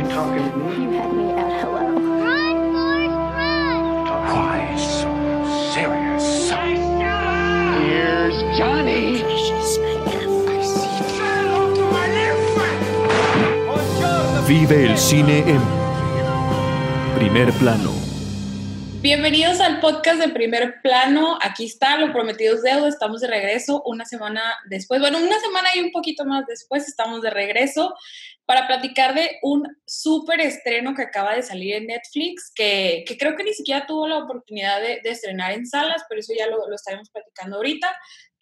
You talking to me? You had me at hello. Run, Forrest, run! Why so serious? Here's Johnny. Vive el cine en primer plano. Bienvenidos al podcast de primer plano. Aquí está, lo prometido es deuda. Estamos de regreso una semana después. Bueno, una semana y un poquito más después estamos de regreso para platicar de un súper estreno que acaba de salir en Netflix, que, creo que ni siquiera tuvo la oportunidad de, de estrenar en salas, pero eso ya lo, lo, estaremos platicando ahorita.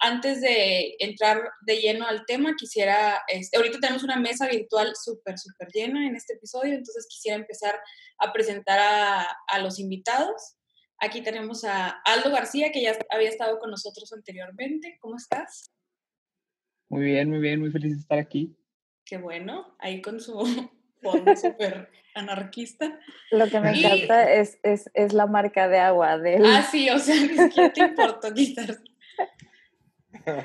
Antes de entrar de lleno al tema, quisiera, este, ahorita tenemos una mesa virtual súper, súper llena en este episodio, entonces quisiera empezar a presentar a, a los invitados. Aquí tenemos a Aldo García, que ya había estado con nosotros anteriormente. ¿Cómo estás? Muy bien, muy bien, muy feliz de estar aquí. Qué bueno, ahí con su fondo súper anarquista. Lo que me y... encanta es, es, es, la marca de agua de él. Ah, sí, o sea, siquiera te importó quitar.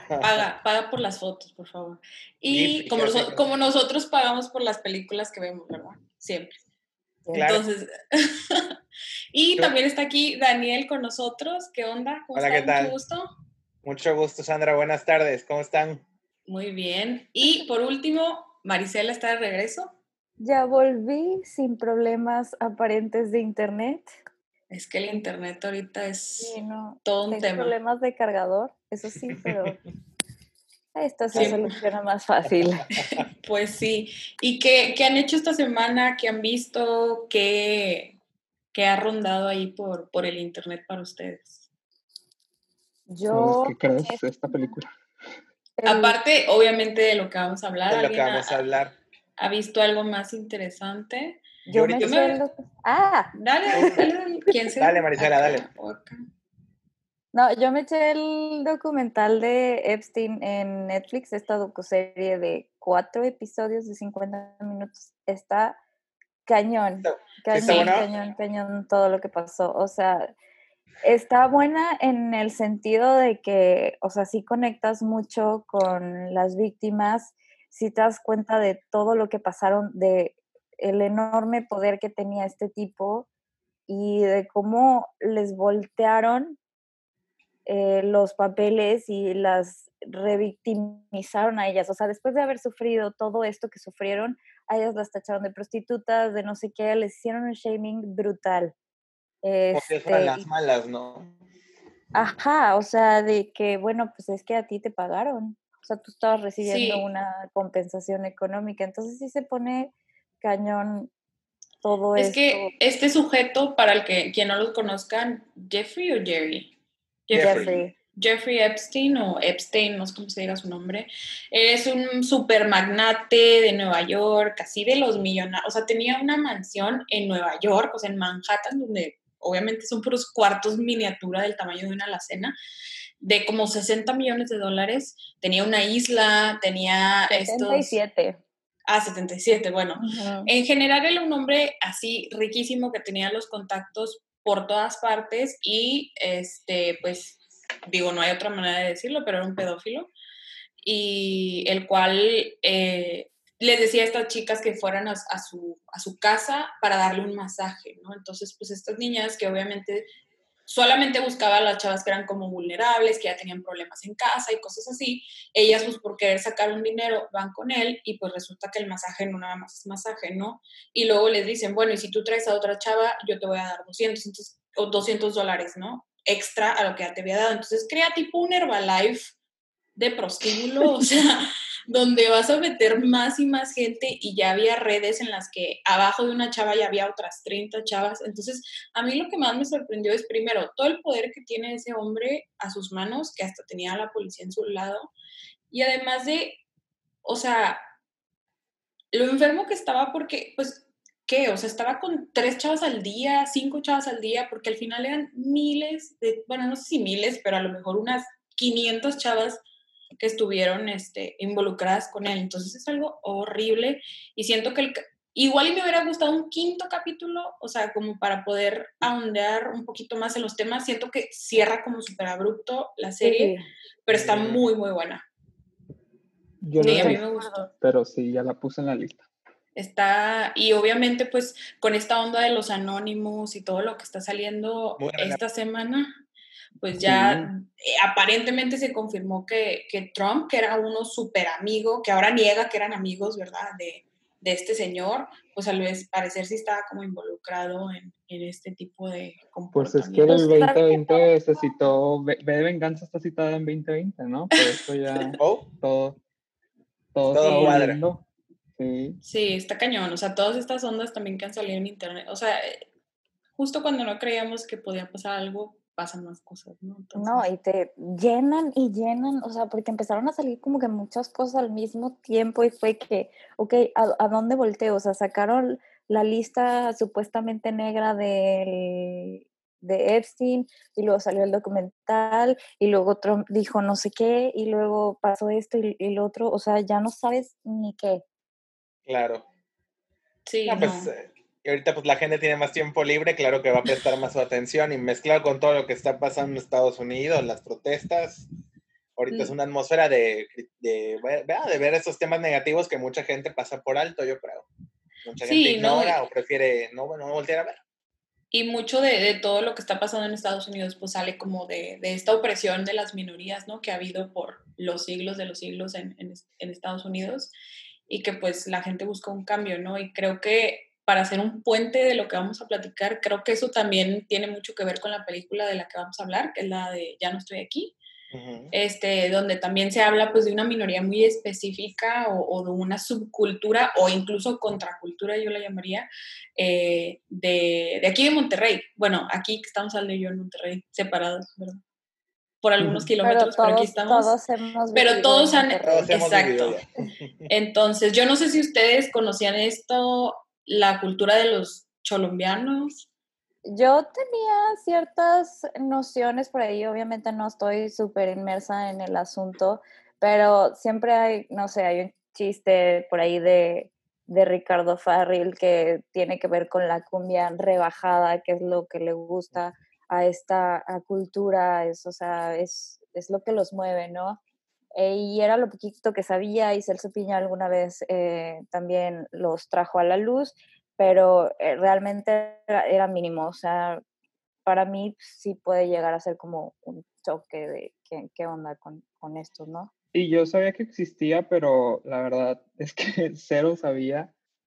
Paga, paga por las fotos, por favor. Y como, noso como nosotros pagamos por las películas que vemos, ¿verdad? Siempre. Claro. Entonces, y también está aquí Daniel con nosotros. ¿Qué onda? ¿Cómo Hola, ¿qué tal? Mucho gusto. Mucho gusto, Sandra. Buenas tardes. ¿Cómo están? Muy bien. Y por último, Marisela está de regreso. Ya volví sin problemas aparentes de internet. Es que el internet ahorita es sí, no, todo un tema. problemas de cargador, eso sí, pero esto se sí. soluciona más fácil. pues sí. ¿Y qué, qué, han hecho esta semana? ¿Qué han visto? ¿Qué, qué ha rondado ahí por, por el internet para ustedes? Yo. ¿Qué crees de esta película? El... Aparte, obviamente, de lo que vamos a hablar. De lo que vamos a hablar. ¿Ha visto algo más interesante? Yo, me me... Lo... Ah, dale, dale, ¿quién se... dale Marisela, dale. No, yo me eché el documental de Epstein en Netflix, esta docuserie de cuatro episodios de 50 minutos. Está cañón, cañón, ¿Está bueno? cañón, cañón todo lo que pasó. O sea, está buena en el sentido de que, o sea, sí conectas mucho con las víctimas, sí te das cuenta de todo lo que pasaron, de el enorme poder que tenía este tipo y de cómo les voltearon eh, los papeles y las revictimizaron a ellas. O sea, después de haber sufrido todo esto que sufrieron, a ellas las tacharon de prostitutas, de no sé qué, les hicieron un shaming brutal. Porque fueron las malas, ¿no? Ajá, o sea, de que, bueno, pues es que a ti te pagaron. O sea, tú estabas recibiendo sí. una compensación económica. Entonces sí se pone cañón todo es esto. que este sujeto, para el que quien no lo conozcan, Jeffrey o Jerry? Jeffrey. Jeffrey. Jeffrey Epstein o Epstein, no sé cómo se diga su nombre, es un super magnate de Nueva York, así de los millonarios, o sea, tenía una mansión en Nueva York, o sea, en Manhattan, donde obviamente son puros cuartos miniatura del tamaño de una alacena, de como 60 millones de dólares, tenía una isla, tenía 77. estos... Ah, 77, bueno. Uh -huh. En general era un hombre así riquísimo que tenía los contactos por todas partes y, este, pues, digo, no hay otra manera de decirlo, pero era un pedófilo, y el cual eh, les decía a estas chicas que fueran a, a, su, a su casa para darle un masaje, ¿no? Entonces, pues estas niñas que obviamente solamente buscaba a las chavas que eran como vulnerables, que ya tenían problemas en casa y cosas así, ellas pues por querer sacar un dinero van con él y pues resulta que el masaje no nada más es masaje, ¿no? Y luego les dicen, bueno, y si tú traes a otra chava, yo te voy a dar 200, entonces, o 200 dólares, ¿no? Extra a lo que ya te había dado. Entonces crea tipo un Herbalife de prostíbulo, o sea, donde vas a meter más y más gente y ya había redes en las que abajo de una chava ya había otras 30 chavas. Entonces, a mí lo que más me sorprendió es primero todo el poder que tiene ese hombre a sus manos, que hasta tenía a la policía en su lado, y además de, o sea, lo enfermo que estaba porque, pues, ¿qué? O sea, estaba con tres chavas al día, cinco chavas al día, porque al final eran miles, de, bueno, no sé si miles, pero a lo mejor unas 500 chavas que estuvieron este, involucradas con él. Entonces es algo horrible y siento que el, igual y me hubiera gustado un quinto capítulo, o sea, como para poder ahondear un poquito más en los temas. Siento que cierra como súper abrupto la serie, sí. pero está muy, muy buena. Yo no sí, a mí me gustó. Pero sí, ya la puse en la lista. Está, y obviamente pues con esta onda de los anónimos y todo lo que está saliendo esta semana, pues ya eh, aparentemente se confirmó que, que, Trump, que era uno súper amigo, que ahora niega que eran amigos, ¿verdad? De, de este señor, pues al parecer sí estaba como involucrado en, en este tipo de comportamientos. Pues es que el 2020 se citó, B de Venganza está citada en 2020, ¿no? Por eso ya oh. todo, todo, todo Sí. sí, está cañón, o sea, todas estas ondas también que han salido en internet, o sea, justo cuando no creíamos que podía pasar algo, pasan más cosas, ¿no? No, y te llenan y llenan, o sea, porque empezaron a salir como que muchas cosas al mismo tiempo y fue que, ok, ¿a, dónde volteo? O sea, sacaron la lista supuestamente negra del, de Epstein y luego salió el documental y luego Trump dijo no sé qué y luego pasó esto y, y lo otro, o sea, ya no sabes ni qué. Claro. Sí, pues, eh, y ahorita pues la gente tiene más tiempo libre, claro que va a prestar más su atención y mezclado con todo lo que está pasando en Estados Unidos, las protestas, ahorita es mm. una atmósfera de, de, de, ver esos temas negativos que mucha gente pasa por alto, yo creo. Mucha gente ignora o prefiere no, bueno, no voltear a ver. Y mucho de, de, todo lo que está pasando en Estados Unidos pues sale como de, de, esta opresión de las minorías, ¿no? Que ha habido por los siglos de los siglos en, en, en Estados Unidos y que pues la gente busca un cambio, ¿no? Y creo que para hacer un puente de lo que vamos a platicar. Creo que eso también tiene mucho que ver con la película de la que vamos a hablar, que es la de Ya no estoy aquí, este, donde también se habla pues de una minoría muy específica o, de una subcultura o incluso contracultura, yo la llamaría, eh, de, de, aquí de Monterrey. Bueno, aquí estamos hablando yo en Monterrey, separados, ¿verdad? por algunos kilómetros, pero, aquí estamos. Todos hemos pero todos han, exacto. Entonces, yo no sé si ustedes conocían esto la cultura de los colombianos? Yo tenía ciertas nociones por ahí, obviamente no estoy súper inmersa en el asunto, pero siempre hay, no sé, hay un chiste por ahí de, de Ricardo Farril que tiene que ver con la cumbia rebajada, que es lo que le gusta a esta cultura, es, o sea, es, es lo que los mueve, ¿no? Eh, y era lo poquito que sabía y Celso Piña alguna vez eh, también los trajo a la luz, pero eh, realmente era, mínimo, o sea, para mí sí puede llegar a ser como un choque de qué, qué onda con, con esto, ¿no? Y yo sabía que existía, pero la verdad es que cero sabía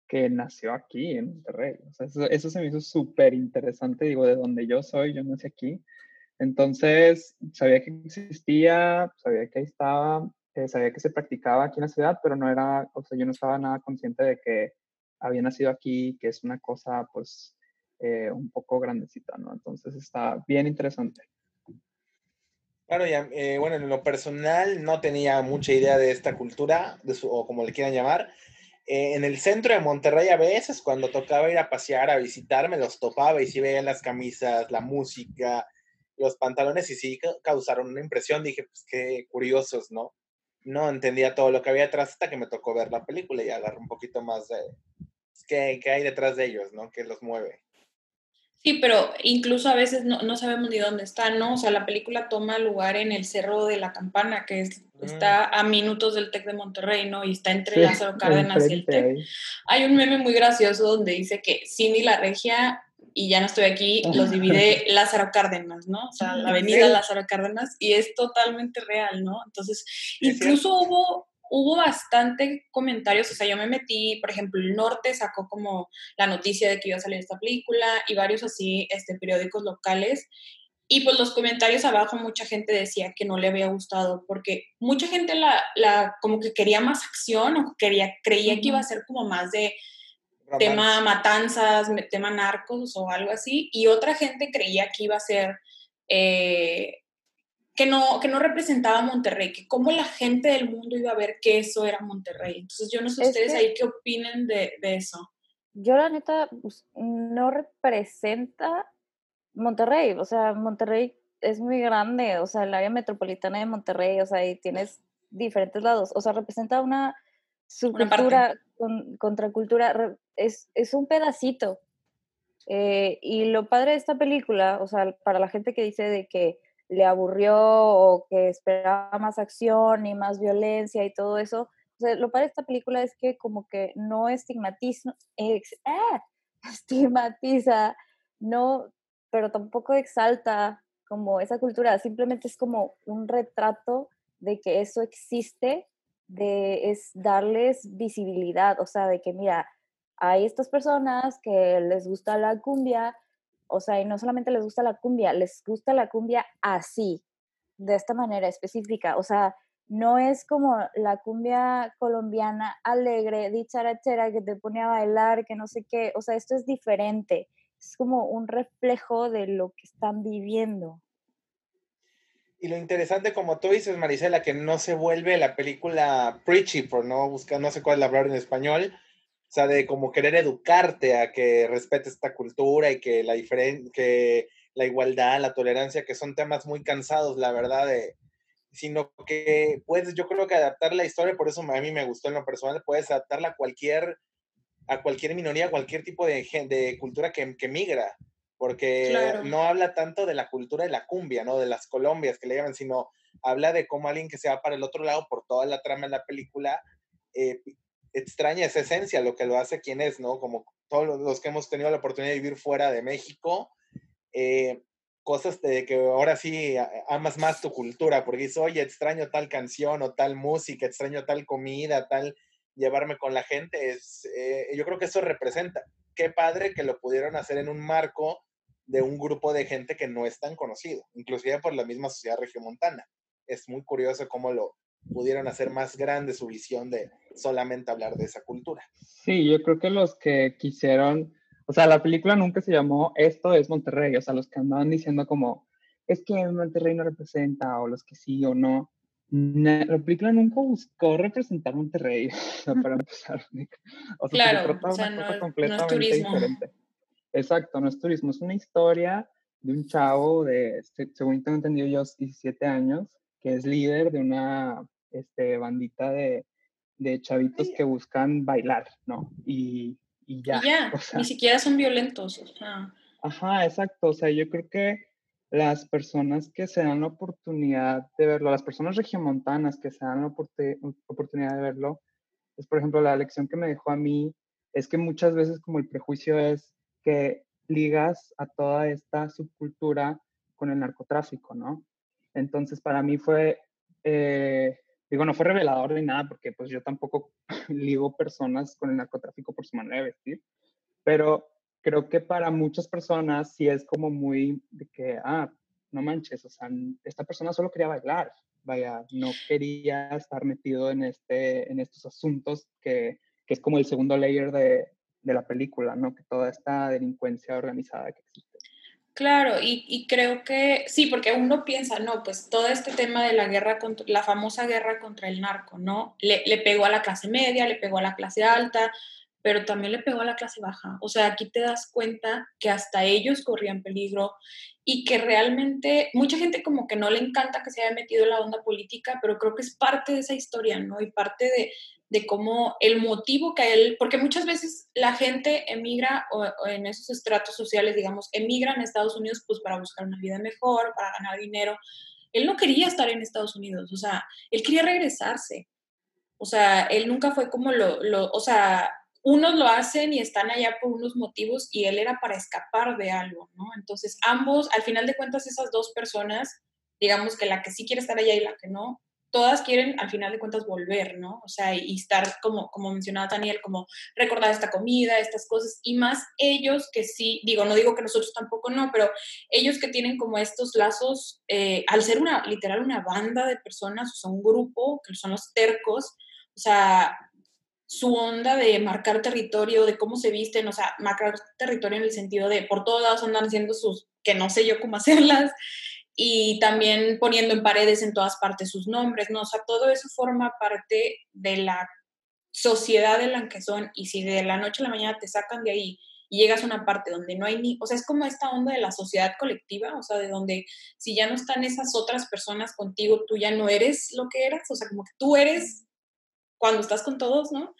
que nació aquí en Monterrey. O sea, eso, eso se me hizo súper interesante, digo, de donde yo soy, yo nací aquí, entonces, sabía que existía, sabía que ahí estaba, eh, sabía que se practicaba aquí en la ciudad, pero no era, o sea, yo no estaba nada consciente de que había nacido aquí, que es una cosa, pues, eh, un poco grandecita, ¿no? Entonces, está bien interesante. Claro, ya, eh, bueno, en lo personal no tenía mucha idea de esta cultura, de su, o como le quieran llamar. en el centro de Monterrey a veces, cuando tocaba ir a pasear, a visitar, me los topaba y sí veía las camisas, la música, los pantalones y sí causaron una impresión. Dije, pues qué curiosos, ¿no? No entendía todo lo que había detrás hasta que me tocó ver la película y agarrar un poquito más de pues, qué, qué hay detrás de ellos, ¿no? ¿Qué los mueve? Sí, pero incluso a veces no, no, sabemos ni dónde están, ¿no? O sea, la película toma lugar en el Cerro de la Campana, que mm. está a minutos del TEC de Monterrey, ¿no? Y está entre Lázaro Cárdenas y el TEC. Hay un meme muy gracioso donde dice que Cindy la Regia y ya no estoy aquí, los divide Lázaro Cárdenas, ¿no? O sea, la avenida Lázaro Cárdenas, y es totalmente real, ¿no? Entonces, incluso hubo, hubo bastante comentarios, o sea, yo me metí, por ejemplo, el Norte sacó como la noticia de que iba a salir esta película, y varios así, este, periódicos locales, y pues los comentarios abajo mucha gente decía que no le había gustado, porque mucha gente la, la como que quería más acción, o quería, creía que iba a ser como más de tema matanzas, tema narcos o algo así, y otra gente creía que iba a ser, eh, que, no, que no representaba Monterrey, que cómo la gente del mundo iba a ver que eso era Monterrey. Entonces yo no sé ustedes ahí qué opinen de, de, eso. Yo la neta pues, no representa Monterrey, o sea, Monterrey es muy grande, o sea, el área metropolitana de Monterrey, o sea, ahí tienes diferentes lados, o sea, representa una subcultura, con, contracultura, es, es un pedacito. Eh, y lo padre de esta película, o sea, para la gente que dice de que le aburrió o que esperaba más acción y más violencia y todo eso, o sea, lo padre de esta película es que como que no estigmatiza, ex, ah, estigmatiza, no, pero tampoco exalta como esa cultura, simplemente es como un retrato de que eso existe, de es darles visibilidad, o sea, de que mira, hay estas personas que les gusta la cumbia, o sea, y no solamente les gusta la cumbia, les gusta la cumbia así, de esta manera específica, o sea, no es como la cumbia colombiana alegre, dicharachera, que te pone a bailar, que no sé qué, o sea, esto es diferente, es como un reflejo de lo que están viviendo. Y lo interesante, como tú dices, Marisela, que no se vuelve la película preachy, por no buscar, no sé cuál es la palabra en español, o sea, de como querer educarte a que respetes esta cultura y que la que la igualdad, la tolerancia, que son temas muy cansados, la verdad, de, sino que puedes, yo creo que adaptar la historia, por eso a mí me gustó en lo personal, puedes adaptarla a cualquier, a cualquier minoría, a cualquier tipo de, de cultura que, que migra, porque no habla tanto de la cultura de la cumbia, ¿no? De las Colombias que le llaman, sino habla de cómo alguien que se va para el otro lado por toda la trama de la película eh, extraña esa esencia, lo que lo hace quien es, ¿no? Como todos los que hemos tenido la oportunidad de vivir fuera de México, eh, cosas de que ahora sí amas más tu cultura, porque dices, oye, extraño tal canción o tal música, extraño tal comida, tal llevarme con la gente, es, eh, yo creo que eso representa. Qué padre que lo pudieron hacer en un marco de un grupo de gente que no es tan conocido, inclusive por la misma sociedad regiomontana. Es muy curioso cómo lo pudieron hacer más grande su visión de solamente hablar de esa cultura. Sí, yo creo que los que quisieron o sea, la película nunca se llamó Esto es Monterrey, o sea, los que andaban diciendo como, es que Monterrey no representa, o los que sí o no. La película nunca buscó representar Monterrey, para empezar. O sea, claro, o sea, no, completamente es turismo. diferente. Exacto, no es turismo, es una historia de un chavo de, según tengo entendido yo, 17 años, que es líder de una este, bandita de, de chavitos que buscan bailar, ¿no? Y y ya. ni siquiera son violentos. Ajá, exacto. O sea, yo creo que las personas que se dan la oportunidad de verlo, las personas regiomontanas que se dan la oportunidad de verlo, es por ejemplo la lección que me dejó a mí, es que muchas veces como el prejuicio es que ligas a toda esta subcultura con el narcotráfico, ¿no? Entonces para mí fue eh, Digo, no fue revelador ni nada, porque pues yo tampoco ligo personas con el narcotráfico por su manera de vestir, pero creo que para muchas personas sí es como muy de que, ah, no manches, o sea, esta persona solo quería bailar, vaya, no quería estar metido en, este, en estos asuntos que, que es como el segundo layer de, de la película, ¿no? Que toda esta delincuencia organizada que existe. Claro, y, creo que sí, porque uno piensa, no, pues todo este tema de la guerra, contra, la famosa guerra contra el narco, ¿no? Le, le, pegó a la clase media, le pegó a la clase alta, pero también le pegó a la clase baja. O sea, aquí te das cuenta que hasta ellos corrían peligro y que realmente mucha gente como que no le encanta que se haya metido en la onda política, pero creo que es parte de esa historia, ¿no? Y parte de, de cómo el motivo que él, porque muchas veces la gente emigra o, en esos estratos sociales, digamos, emigran a Estados Unidos pues para buscar una vida mejor, para ganar dinero. Él no quería estar en Estados Unidos, o sea, él quería regresarse. O sea, él nunca fue como lo, lo o sea, unos lo hacen y están allá por unos motivos y él era para escapar de algo, ¿no? Entonces, ambos, al final de cuentas, esas dos personas, digamos que la que sí quiere estar allá y la que no, todas quieren al final de cuentas volver, ¿no? O sea, y, estar como, como mencionaba Daniel, como recordar esta comida, estas cosas, y más ellos que sí, digo, no digo que nosotros tampoco no, pero ellos que tienen como estos lazos, eh, al ser una, literal, una banda de personas, o sea, un grupo, que son los tercos, o sea, su onda de marcar territorio, de cómo se visten, o sea, marcar territorio en el sentido de por todos lados andan haciendo sus, que no sé yo cómo hacerlas, y también poniendo en paredes en todas partes sus nombres, ¿no? O sea, todo eso forma parte de la sociedad en la que son y si de la noche a la mañana te sacan de ahí y llegas a una parte donde no hay ni, o sea, es como esta onda de la sociedad colectiva, o sea, de donde si ya no están esas otras personas contigo, tú ya no eres lo que eras, o sea, como que tú eres cuando estás con todos, ¿no?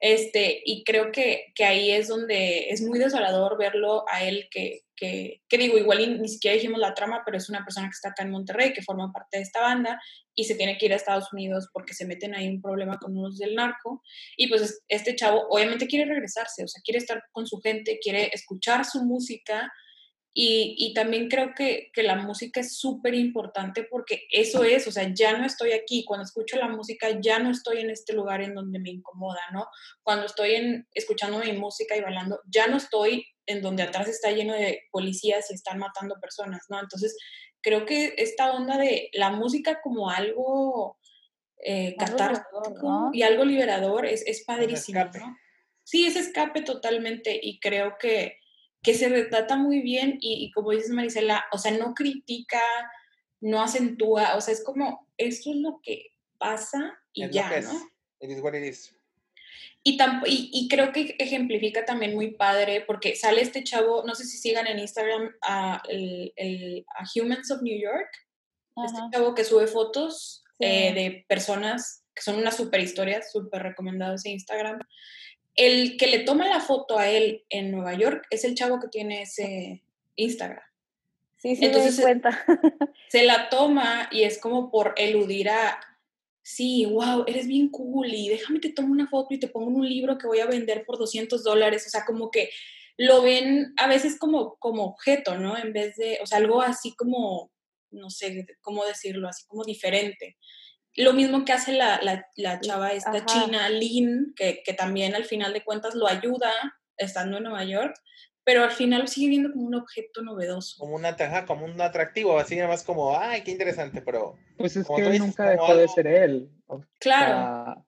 Este, y creo que, que ahí es donde es muy desolador verlo a él que, que, que digo, igual ni siquiera dijimos la trama, pero es una persona que está acá en Monterrey, que forma parte de esta banda y se tiene que ir a Estados Unidos porque se meten ahí un problema con unos del narco. Y pues este chavo obviamente quiere regresarse, o sea, quiere estar con su gente, quiere escuchar su música. Y, y también creo que, que la música es súper importante porque eso es, o sea, ya no estoy aquí, cuando escucho la música ya no estoy en este lugar en donde me incomoda, ¿no? Cuando estoy en, escuchando mi música y bailando, ya no estoy en donde atrás está lleno de policías y están matando personas, ¿no? Entonces, creo que esta onda de la música como algo eh, catártico y algo liberador es, es padrísimo, ¿no? Sí, es escape totalmente y creo que, que se retrata muy bien y, y, como dices Marisela, o sea, no critica, no acentúa, o sea, es como, esto es lo que pasa y Es lo ya, que es. ¿no? It is what it is. Y, y, y creo que ejemplifica también muy padre porque sale este chavo, no sé si sigan en Instagram a, el, el- a Humans of New York, este Ajá. chavo que sube fotos Sí. eh, de personas que son unas super historias, súper recomendadas en Instagram. El que le toma la foto a él en Nueva York es el chavo que tiene ese Instagram. Sí, sí, Entonces, me di cuenta. Se la toma y es como por eludir a, sí, wow, eres bien cool y déjame te tomo una foto y te pongo en un libro que voy a vender por 200 dólares. O sea, como que lo ven a veces como, como objeto, ¿no? En vez de, o sea, algo así como, no sé cómo decirlo, así como diferente. Lo mismo que hace la, la, la chava esta Ajá. china, Lynn, que, que también al final de cuentas lo ayuda estando en Nueva York, pero al final lo sigue viendo como un objeto novedoso. Como, una, ajá, como un atractivo, así nada más como, ay, qué interesante, pero Pues es que él dices, nunca dejó de ser él. O Claro. sea,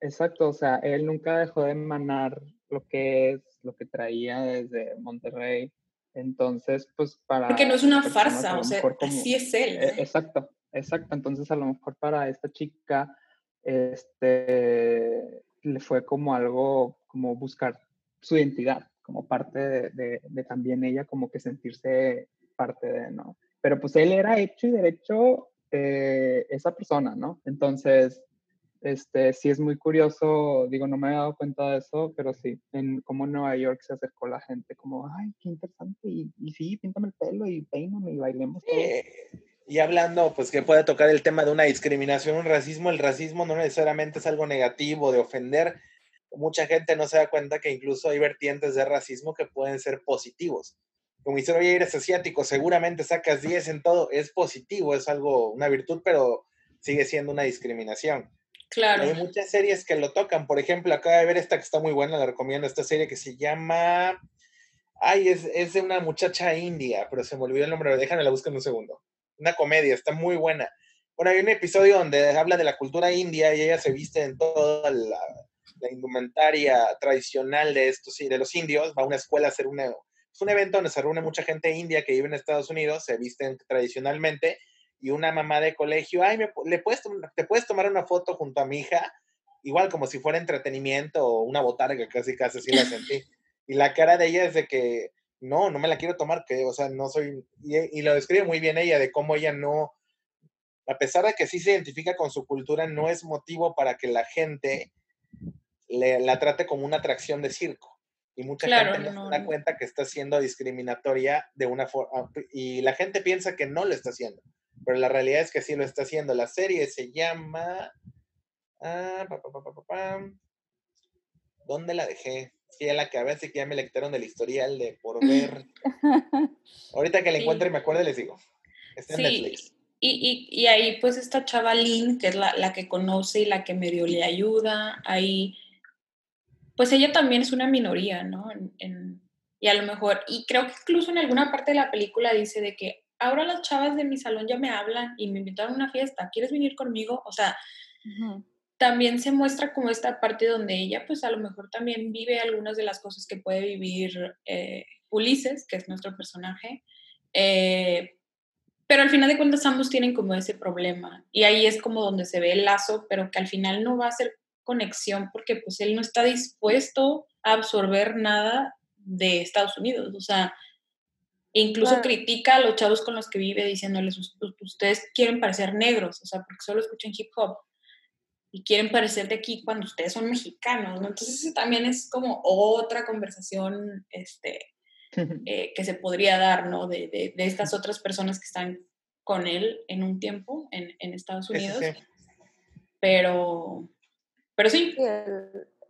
exacto, o sea, él nunca dejó de emanar lo que es, lo que traía desde Monterrey. Entonces, pues para... Porque no es una farsa, o sea, como- así es él. Eh, Exacto, exacto. Entonces, a lo mejor para esta chica, este, le fue como algo, como buscar su identidad, como parte de, de- también ella, como que sentirse parte de, ¿no? Pero pues él era hecho y derecho eh, esa persona, ¿no? Entonces, este, sí es muy curioso, digo, no me había dado cuenta de eso, pero sí, en cómo Nueva York se acercó la gente, como, ay, qué interesante, y, y sí, píntame el pelo y peíname y bailemos todos. Y hablando, pues que puede tocar el tema de una discriminación, un racismo, el racismo no necesariamente es algo negativo, de ofender. Mucha gente no se da cuenta que incluso hay vertientes de racismo que pueden ser positivos. Como dicen, oye, eres asiático, seguramente sacas 10 en todo, es positivo, es algo, una virtud, pero sigue siendo una discriminación. Claro. Hay muchas series que lo tocan. Por ejemplo, acabo de ver esta que está muy buena, la recomiendo, esta serie que se llama... Ay, es, es de una muchacha india, pero se me olvidó el nombre, déjame la buscar en un segundo. Una comedia, está muy buena. Bueno, hay un episodio donde habla de la cultura india y ella se viste en toda la, la indumentaria tradicional de estos, de los indios, va a una escuela a hacer una, es un evento donde se reúne mucha gente india que vive en Estados Unidos, se visten tradicionalmente y una mamá de colegio, ay, me, ¿le puedes, ¿te puedes tomar una foto junto a mi hija? Igual como si fuera entretenimiento o una botarga, casi casi así la sentí. Y la cara de ella es de que, no, no me la quiero tomar, que, o sea, no soy, y, y lo describe muy bien ella, de cómo ella no, a pesar de que sí se identifica con su cultura, no es motivo para que la gente le, la trate como una atracción de circo. Y mucha Claro, gente no, no, se da cuenta que está siendo discriminatoria de una forma, y la gente piensa que no lo está haciendo, pero la realidad es que sí lo está haciendo. La serie se llama... ah, pa, pa, pa. ¿Dónde la dejé? Sí, ya la acabé, así que ya me la quitaron del historial de por ver. Ahorita que la Sí. encuentre y me acuerde les digo. Está en Netflix. Sí, y, y, y ahí pues esta chava Lynn, que es la, la que conoce y la que medio le ayuda, ahí, pues ella también es una minoría, ¿no? En- en- y a lo mejor, y creo que incluso en alguna parte de la película dice de que ahora las chavas de mi salón ya me hablan y me invitaron a una fiesta, ¿quieres venir conmigo? O sea, Ujú. También se muestra como esta parte donde ella pues a lo mejor también vive algunas de las cosas que puede vivir eh, Ulises, que es nuestro personaje, eh, pero al final de cuentas ambos tienen como ese problema y ahí es como donde se ve el lazo, pero que al final no va a ser conexión porque pues él no está dispuesto a absorber nada de Estados Unidos, o sea, incluso critica a los chavos con los que vive diciéndoles, "Us- ustedes quieren parecer negros, o sea, porque solo escuchan hip hop. Y quieren parecer de aquí cuando ustedes son mexicanos, ¿no? Entonces también es como otra conversación este, eh, que se podría dar, ¿no? De, de, de, estas otras personas que están con él en un tiempo en, en Estados Unidos. Sí, sí. Pero, pero sí.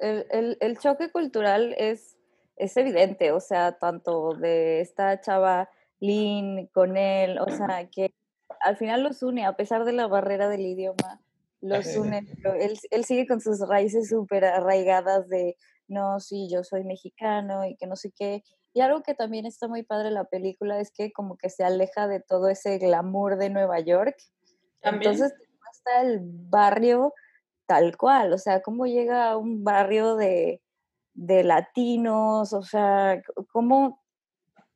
El, el, el, choque cultural es, es evidente, o sea, tanto de esta chava Lynn con él, o sea, que al final los une, a pesar de la barrera del idioma, los une, él, él sigue con sus raíces súper arraigadas de, no, sí, yo soy mexicano y que no sé qué. Y algo que también está muy padre en la película es que como que se aleja de todo ese glamour de Nueva York. ¿También? Entonces está el barrio tal cual, o sea, cómo llega a un barrio de, de latinos, o sea, cómo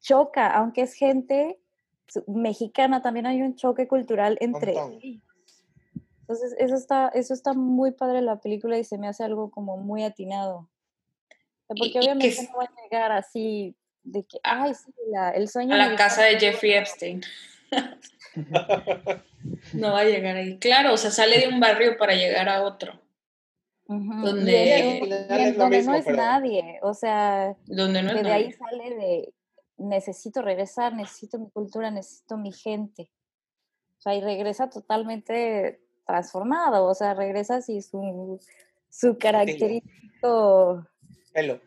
choca, aunque es gente mexicana, también hay un choque cultural entre. Entonces, eso está, eso está muy padre en la película y se me hace algo como muy atinado. Porque y, obviamente y no va a llegar así de que, ay, sí, la, el sueño. A la casa de Jeffrey Epstein. no va a llegar ahí. Claro, o sea, sale de un barrio para llegar a otro. Uh -huh. Donde, y y donde mismo, no es pero... nadie. O sea, donde no es de nadie. ahí sale de necesito regresar, necesito mi cultura, necesito mi gente. O sea, y regresa totalmente transformado. O sea, regresa así su, su característico pelo.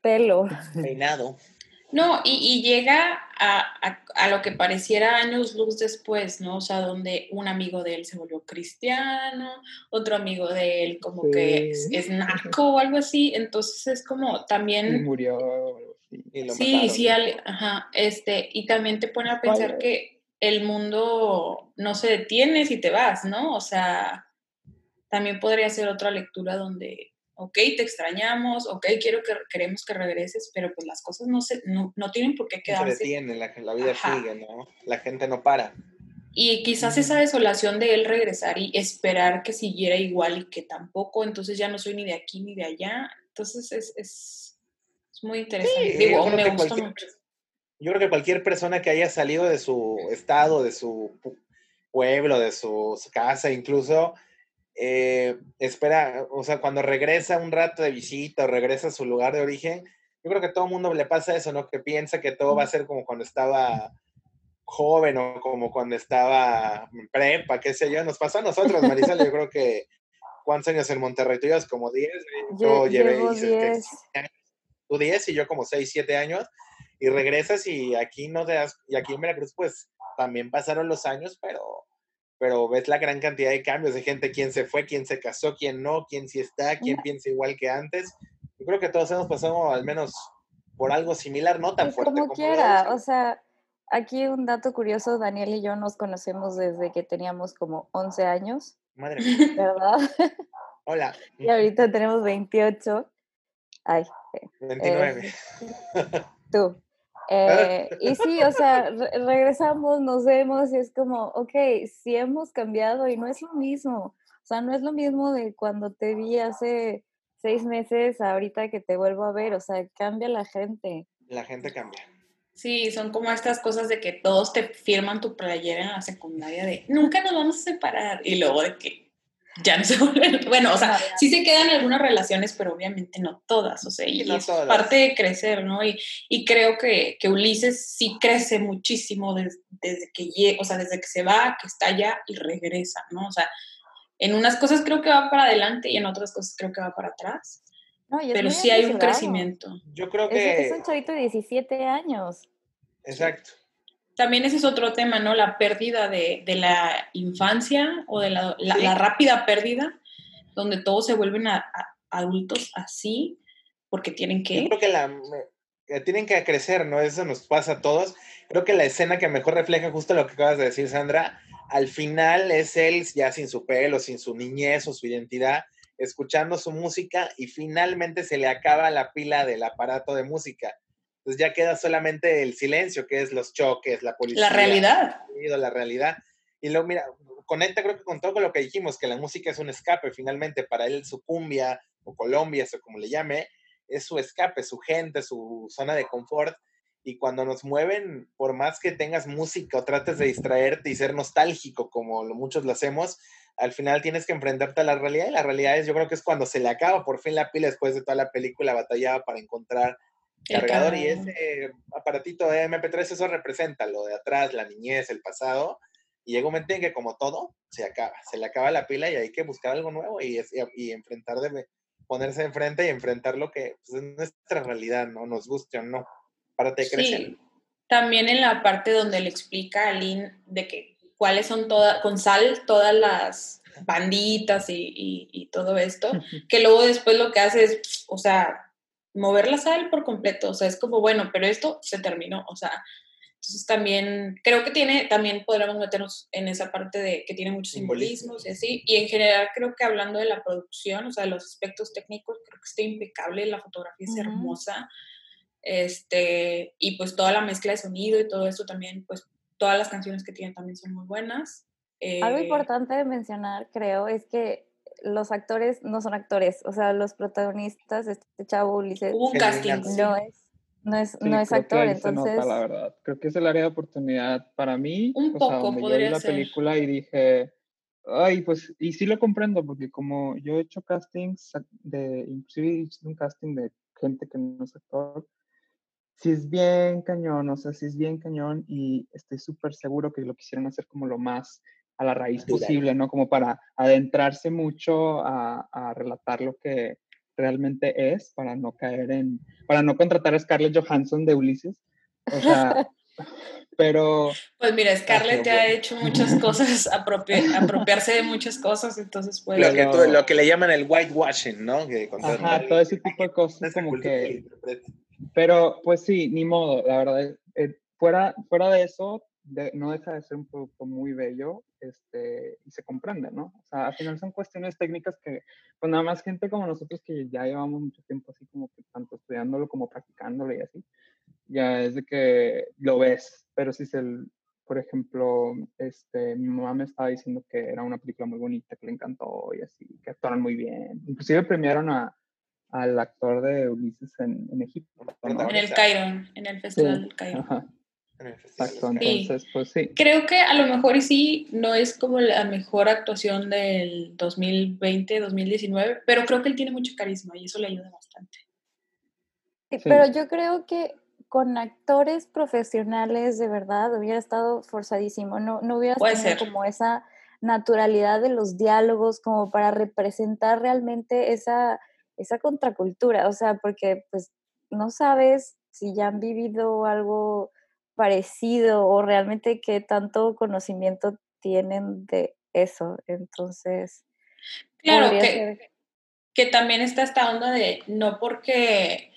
Pelo. Peinado. No, y, y llega a, a, a, lo que pareciera años luz después, ¿no? O sea, donde un amigo de él se volvió cristiano, otro amigo de él como sí. que es, es, narco o algo así, entonces es como también... Y murió. Y lo sí, mataron. sí, al, ajá, este, y también te pone a pensar vale. que el mundo no se detiene si te vas, ¿no? O sea, también podría ser otra lectura donde ok, te extrañamos, ok, quiero que queremos que regreses, pero pues las cosas no se, no, no tienen por qué quedarse. No se detienen, la, la vida Ajá. sigue, ¿no? La gente no para. Y quizás esa desolación de él regresar y esperar que siguiera igual y que tampoco, entonces ya no soy ni de aquí ni de allá. Entonces es, es, es muy interesante. Sí, Digo, me gusta mucho. Yo creo que cualquier persona que haya salido de su estado, de su pueblo, de su casa, incluso, eh, espera, o sea, cuando regresa un rato de visita o regresa a su lugar de origen, yo creo que a todo el mundo le pasa eso, ¿no? Que piensa que todo va a ser como cuando estaba joven o como cuando estaba en prepa, qué sé yo. Nos pasó a nosotros, Marisol, yo creo que ¿cuántos años en Monterrey? Tú llevas como 10, yo, yo llevé diez. tú 10 y yo como 6, 7 años y regresas y aquí no te das, y aquí en Veracruz pues también pasaron los años, pero pero ves la gran cantidad de cambios de gente, quién se fue, quién se casó, quién no, quién sí está, quién piensa igual que antes. Yo creo que todos hemos pasado al menos por algo similar, no tan pues fuerte. Como, como quiera, o sea, aquí un dato curioso, Daniel y yo nos conocemos desde que teníamos como 11 años. Madre mía. ¿Verdad? Hola. y ahorita tenemos 28. Ay. 29. Eh, tú. Eh, y sí, o sea, re regresamos, nos vemos y es como, ok, sí hemos cambiado y no es lo mismo. O sea, no es lo mismo de cuando te vi hace seis meses ahorita que te vuelvo a ver. O sea, cambia la gente. La gente cambia. Sí, son como estas cosas de que todos te firman tu playera en la secundaria de nunca nos vamos a separar y luego de que ya no se vuelven. Bueno, o sea, sí se quedan algunas relaciones, pero obviamente no todas, o sea, y, no es todas. parte de crecer, ¿no? Y, y creo que, que, Ulises sí crece muchísimo desde, desde que llega, o sea, desde que se va, que está allá y regresa, ¿no? O sea, en unas cosas creo que va para adelante y en otras cosas creo que va para atrás. No, pero sí hay un crecimiento. Yo creo que... Es, es un chavito de 17 años. Exacto también ese es otro tema, ¿no? La pérdida de, de la infancia o de la, la, sí. la, rápida pérdida, donde todos se vuelven a, a adultos así, porque tienen que... Yo creo que la, tienen que crecer, ¿no? Eso nos pasa a todos. Creo que la escena que mejor refleja justo lo que acabas de decir, Sandra, al final es él ya sin su pelo, sin su niñez o su identidad, escuchando su música y finalmente se le acaba la pila del aparato de música entonces ya queda solamente el silencio, que es los choques, la policía. La realidad. La realidad. Y luego, mira, conecta creo que con todo lo que dijimos, que la música es un escape finalmente, para él su cumbia o Colombia, o como le llame, es su escape, su gente, su zona de confort. y cuando nos mueven, por más que tengas música o trates de distraerte y ser nostálgico como muchos lo hacemos, al final tienes que enfrentarte a la realidad y la realidad es, yo creo que es cuando se le acaba por fin la pila después de toda la película batallaba para encontrar cargador y ese aparatito de MP3 eso representa lo de atrás, la niñez, el pasado y llega un momento en que como todo se acaba, se le acaba la pila y hay que buscar algo nuevo y, es- y, y enfrentar de ponerse enfrente y enfrentar lo que pues, es nuestra realidad, ¿no? Nos guste o no, párate de crecer. Sí, también en la parte donde le explica a Lynn de que cuáles son todas, con sal, todas las banditas y, y- y todo esto, que luego después lo que hace es, o sea, mover la sal por completo, o sea, es como, bueno, pero esto se terminó, o sea, entonces también, creo que tiene, también podríamos meternos en esa parte de que tiene muchos Simbolismo. simbolismos y así, y en general creo que hablando de la producción, o sea, de los aspectos técnicos, creo que está impecable, la fotografía es Ujú. hermosa, este, y pues toda la mezcla de sonido y todo eso también, pues todas las canciones que tienen también son muy buenas. Algo Eh, importante de mencionar, creo, es que los actores no son actores, o sea, los protagonistas, este chavo Ulises, un casting, no es, no es, Sí, no es actor, entonces, nota, la verdad. Creo que es el área de oportunidad para mí. Un o sea, donde yo vi la ser. película y dije, ay, pues, y sí lo comprendo, porque como yo he hecho castings, de, inclusive hice un casting de gente que no es actor, sí es bien cañón, o sea, sí es bien cañón y estoy súper seguro que lo quisieron hacer como lo más a la raíz posible, ¿no? Como para adentrarse mucho a, a relatar lo que realmente es, para no caer en, para no contratar a Scarlett Johansson de Ulises, o sea, pero Pues mira, Scarlett ya ha bueno. hecho muchas cosas, apropia- apropiarse de muchas cosas, entonces pues... Lo que, tú- Pero- lo que le llaman el whitewashing, ¿no? Que Ajá, al- todo ese tipo de cosas como cultura que- interpreta. Pero, pues sí, ni modo, la verdad. eh, fuera, fuera de eso, de- no deja de ser un producto muy bello este, y se comprende, ¿no? O sea, al final son cuestiones técnicas que, pues nada más gente como nosotros que ya llevamos mucho tiempo así como que tanto estudiándolo como practicándolo y así, ya es de que lo ves, pero si se, el- por ejemplo, este, mi mamá me estaba diciendo que era una película muy bonita, que le encantó y así, que actuaron muy bien. Inclusive premiaron a, al actor de Ulises en, en Egipto. ¿no? En el Cairo, en el Festival del Cairo. Ajá, exacto. Sí. Entonces, pues sí. Creo que a lo mejor y sí, no es como la mejor actuación del 2020, 2019, pero creo que él tiene mucho carisma y eso le ayuda bastante. Sí, Sí. pero yo creo que con actores profesionales de verdad hubiera estado forzadísimo, no, no hubieras Puede tenido ser. como esa naturalidad de los diálogos como para representar realmente esa, esa contracultura, o sea, porque pues no sabes si ya han vivido algo parecido o realmente qué tanto conocimiento tienen de eso, entonces Claro, que, ser- que también está esta onda de no porque,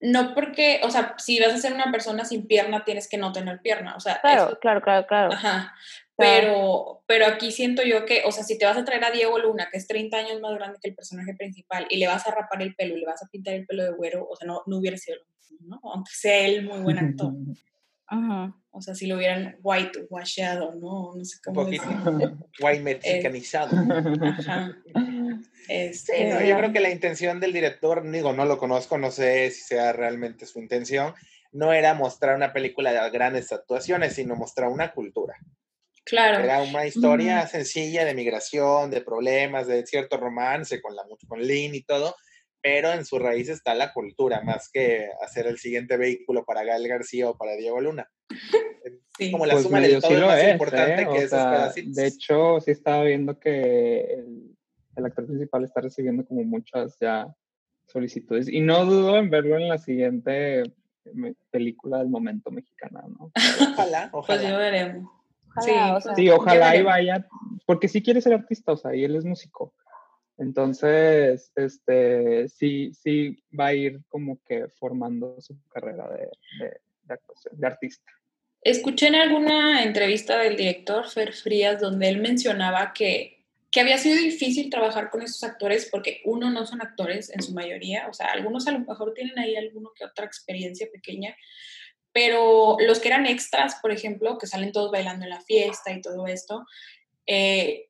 no porque, o sea, si vas a ser una persona sin pierna, tienes que no tener pierna, o sea, claro, eso- claro, claro, claro. Ajá. Pero, pero aquí siento yo que, o sea, si te vas a traer a Diego Luna, que es 30 años más grande que el personaje principal, y le vas a rapar el pelo y le vas a pintar el pelo de güero, o sea, no, no hubiera sido lo mismo, ¿no? Aunque sea él muy buen actor. Ujú. O sea, si lo hubieran white washado, ¿no? No sé Un cómo poquito decirlo. white mexicanizado. Ajá. Este, Sí, no, yo creo que la intención del director, digo, no lo conozco, no sé si sea realmente su intención, no era mostrar una película de grandes actuaciones, sino mostrar una cultura. Claro. Era una historia sencilla de migración, de problemas, de cierto romance con, la, con Lynn y todo, pero en su raíz está la cultura, más que hacer el siguiente vehículo para Gael García o para Diego Luna. Sí. como la Pues suma del todo sí es lo más es, importante ¿eh? que O esos sea, pedacitos. De hecho, sí estaba viendo que el, el actor principal está recibiendo como muchas ya solicitudes. Y no dudo en verlo en la siguiente película del momento mexicana, ¿no? Ojalá, Pues ojalá. yo veremos. Ojalá, Sí, o sea, Sí, ojalá y vaya, porque sí quiere ser artista, o sea, y él es músico. Entonces, este, sí, sí va a ir como que formando su carrera de, de, de actuación, de artista. Escuché en alguna entrevista del director Fer Frías donde él mencionaba que, que había sido difícil trabajar con esos actores porque uno no son actores en su mayoría, o sea, algunos a lo mejor tienen ahí alguno que otra experiencia pequeña, pero los que eran extras, por ejemplo, que salen todos bailando en la fiesta y todo esto, eh,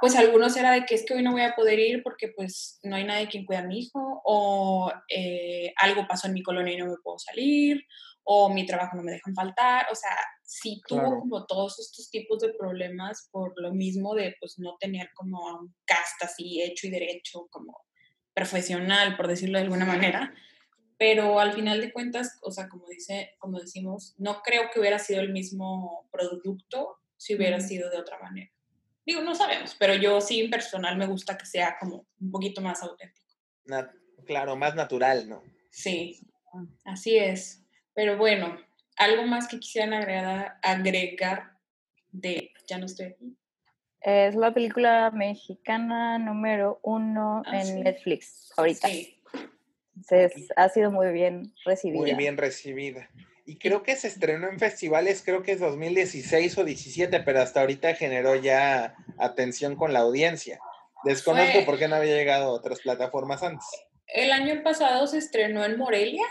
pues algunos era de que es que hoy no voy a poder ir porque pues no hay nadie quien cuida a mi hijo o eh, algo pasó en mi colonia y no me puedo salir o mi trabajo no me dejan faltar, o sea, sí tuvo Claro. como todos estos tipos de problemas por lo mismo de pues no tener como un cast así hecho y derecho, como profesional, por decirlo de alguna manera. Pero al final de cuentas, o sea, como dice, como decimos, no creo que hubiera sido el mismo producto si hubiera sido de otra manera. Digo, no sabemos, pero yo sí en personal me gusta que sea como un poquito más auténtico. Na- claro, más natural, ¿no? Sí, así es. Pero bueno, algo más que quisieran agregar, agregar de Ya no estoy aquí. Es la película mexicana número uno Ah, en sí. Netflix ahorita. Sí, Entonces, ha sido muy bien recibida. Muy bien recibida. Y creo que se estrenó en festivales, creo que es 2016 o 17, pero hasta ahorita generó ya atención con la audiencia. Desconozco Fue- por qué no había llegado a otras plataformas antes. el año pasado se estrenó en Morelia,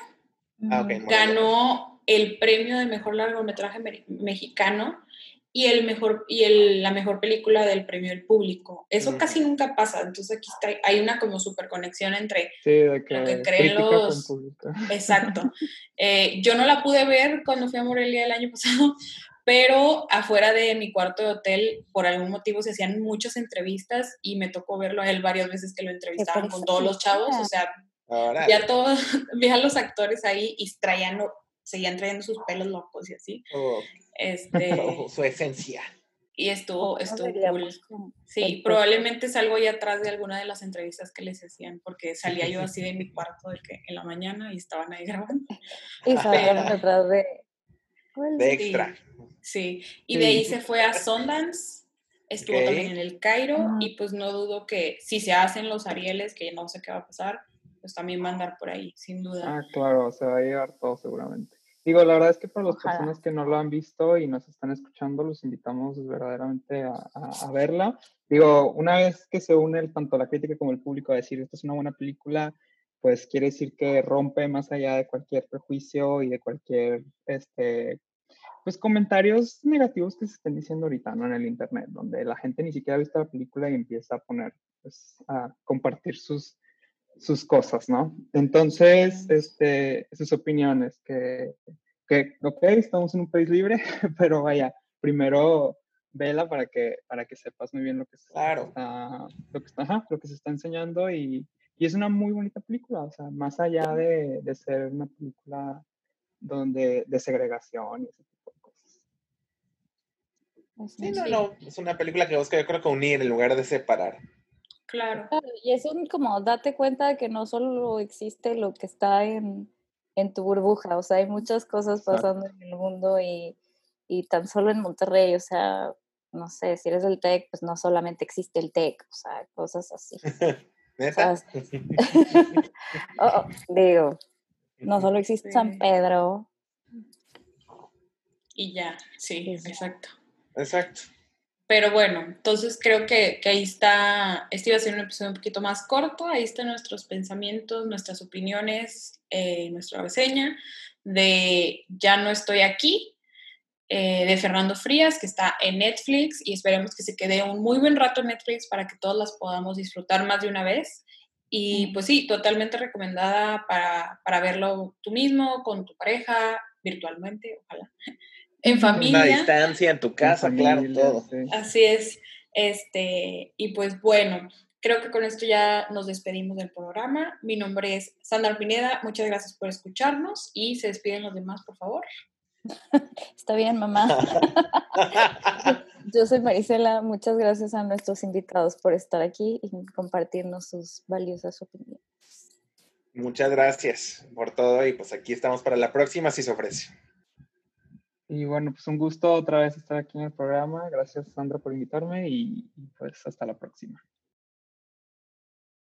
Ah, ok, Ujú. Morelia. ganó el premio de mejor largometraje me- mexicano y el mejor y el- la mejor película del premio del público. Eso Ujú. casi nunca pasa, entonces aquí está, hay una como super conexión entre Sí, de que, que creen los-. Exacto. Eh, yo no la pude ver cuando fui a Morelia el año pasado, pero afuera de mi cuarto de hotel, por algún motivo, se hacían muchas entrevistas y me tocó verlo a él varias veces que lo entrevistaban con todos los chavos. O sea, Ahora, ya todos, vi a los actores ahí y traían, seguían trayendo sus pelos locos y así. oh, Este, oh, su esencia. y estuvo, No estuvo cool. Sí, probablemente salgo ya atrás de alguna de las entrevistas que les hacían, porque salía yo así de mi cuarto de que en la mañana y estaban ahí grabando. Y salieron Pero- detrás de... De extra. Sí, y de ahí se fue a Sundance, estuvo también en el Cairo, y pues no dudo que si se hacen los Arieles, que no sé qué va a pasar, pues también va a andar por ahí, sin duda. Ah, claro, se va a llevar todo seguramente. Digo, la verdad es que para las Ojalá. personas que no lo han visto y nos están escuchando, los invitamos verdaderamente a, a- a verla. Digo, una vez que se une el- tanto la crítica como el público a decir esto es una buena película, pues quiere decir que rompe más allá de cualquier prejuicio y de cualquier, este, pues comentarios negativos que se estén diciendo ahorita, ¿no? En el internet, donde la gente ni siquiera ha visto la película y empieza a poner, pues, a compartir sus, sus cosas, ¿no? Entonces, este, sus opiniones, que, que, ok, estamos en un país libre, pero vaya, primero vela para que, para que sepas muy bien lo que, se Claro. está, lo que está, ajá, lo que se está enseñando y, y es una muy bonita película, o sea, más allá de, de ser una película donde, de segregación y ese tipo de cosas. Sí, no, no. Es una película que busca, yo creo que unir en lugar de separar. Claro, Claro, Y es un como date cuenta de que no solo existe lo que está en, en tu burbuja, o sea, hay muchas cosas pasando en el mundo y, y tan solo en Monterrey, o sea, no sé, si eres del TEC, pues no solamente existe el TEC, o sea, cosas así. ¿Neta? Oh, oh, digo, no solo existe San. Pedro, y ya, sí. exacto. Exacto. Pero bueno, entonces creo que, que ahí está, este iba a ser un episodio un poquito más corto, ahí están nuestros pensamientos, nuestras opiniones, eh, nuestra reseña de Ya no estoy aquí, eh, de Fernando Frías, que está en Netflix y esperemos que se quede un muy buen rato en Netflix para que todos las podamos disfrutar más de una vez. Y pues sí, totalmente recomendada para, para verlo tú mismo, con tu pareja, virtualmente, ojalá, en familia. distancia en tu casa, claro, familia, todo. sí. Así es. Este, y pues bueno, creo que con esto ya nos despedimos del programa. Mi nombre es Sandra Pineda. Muchas gracias por escucharnos y se despiden los demás, por favor. está bien, mamá. Yo soy Marisela, muchas gracias a nuestros invitados por estar aquí y compartirnos sus valiosas opiniones. Muchas gracias por todo y pues aquí estamos para la próxima si se ofrece. Y bueno, pues un gusto otra vez estar aquí en el programa. Gracias, Sandra, por invitarme y, pues hasta la próxima.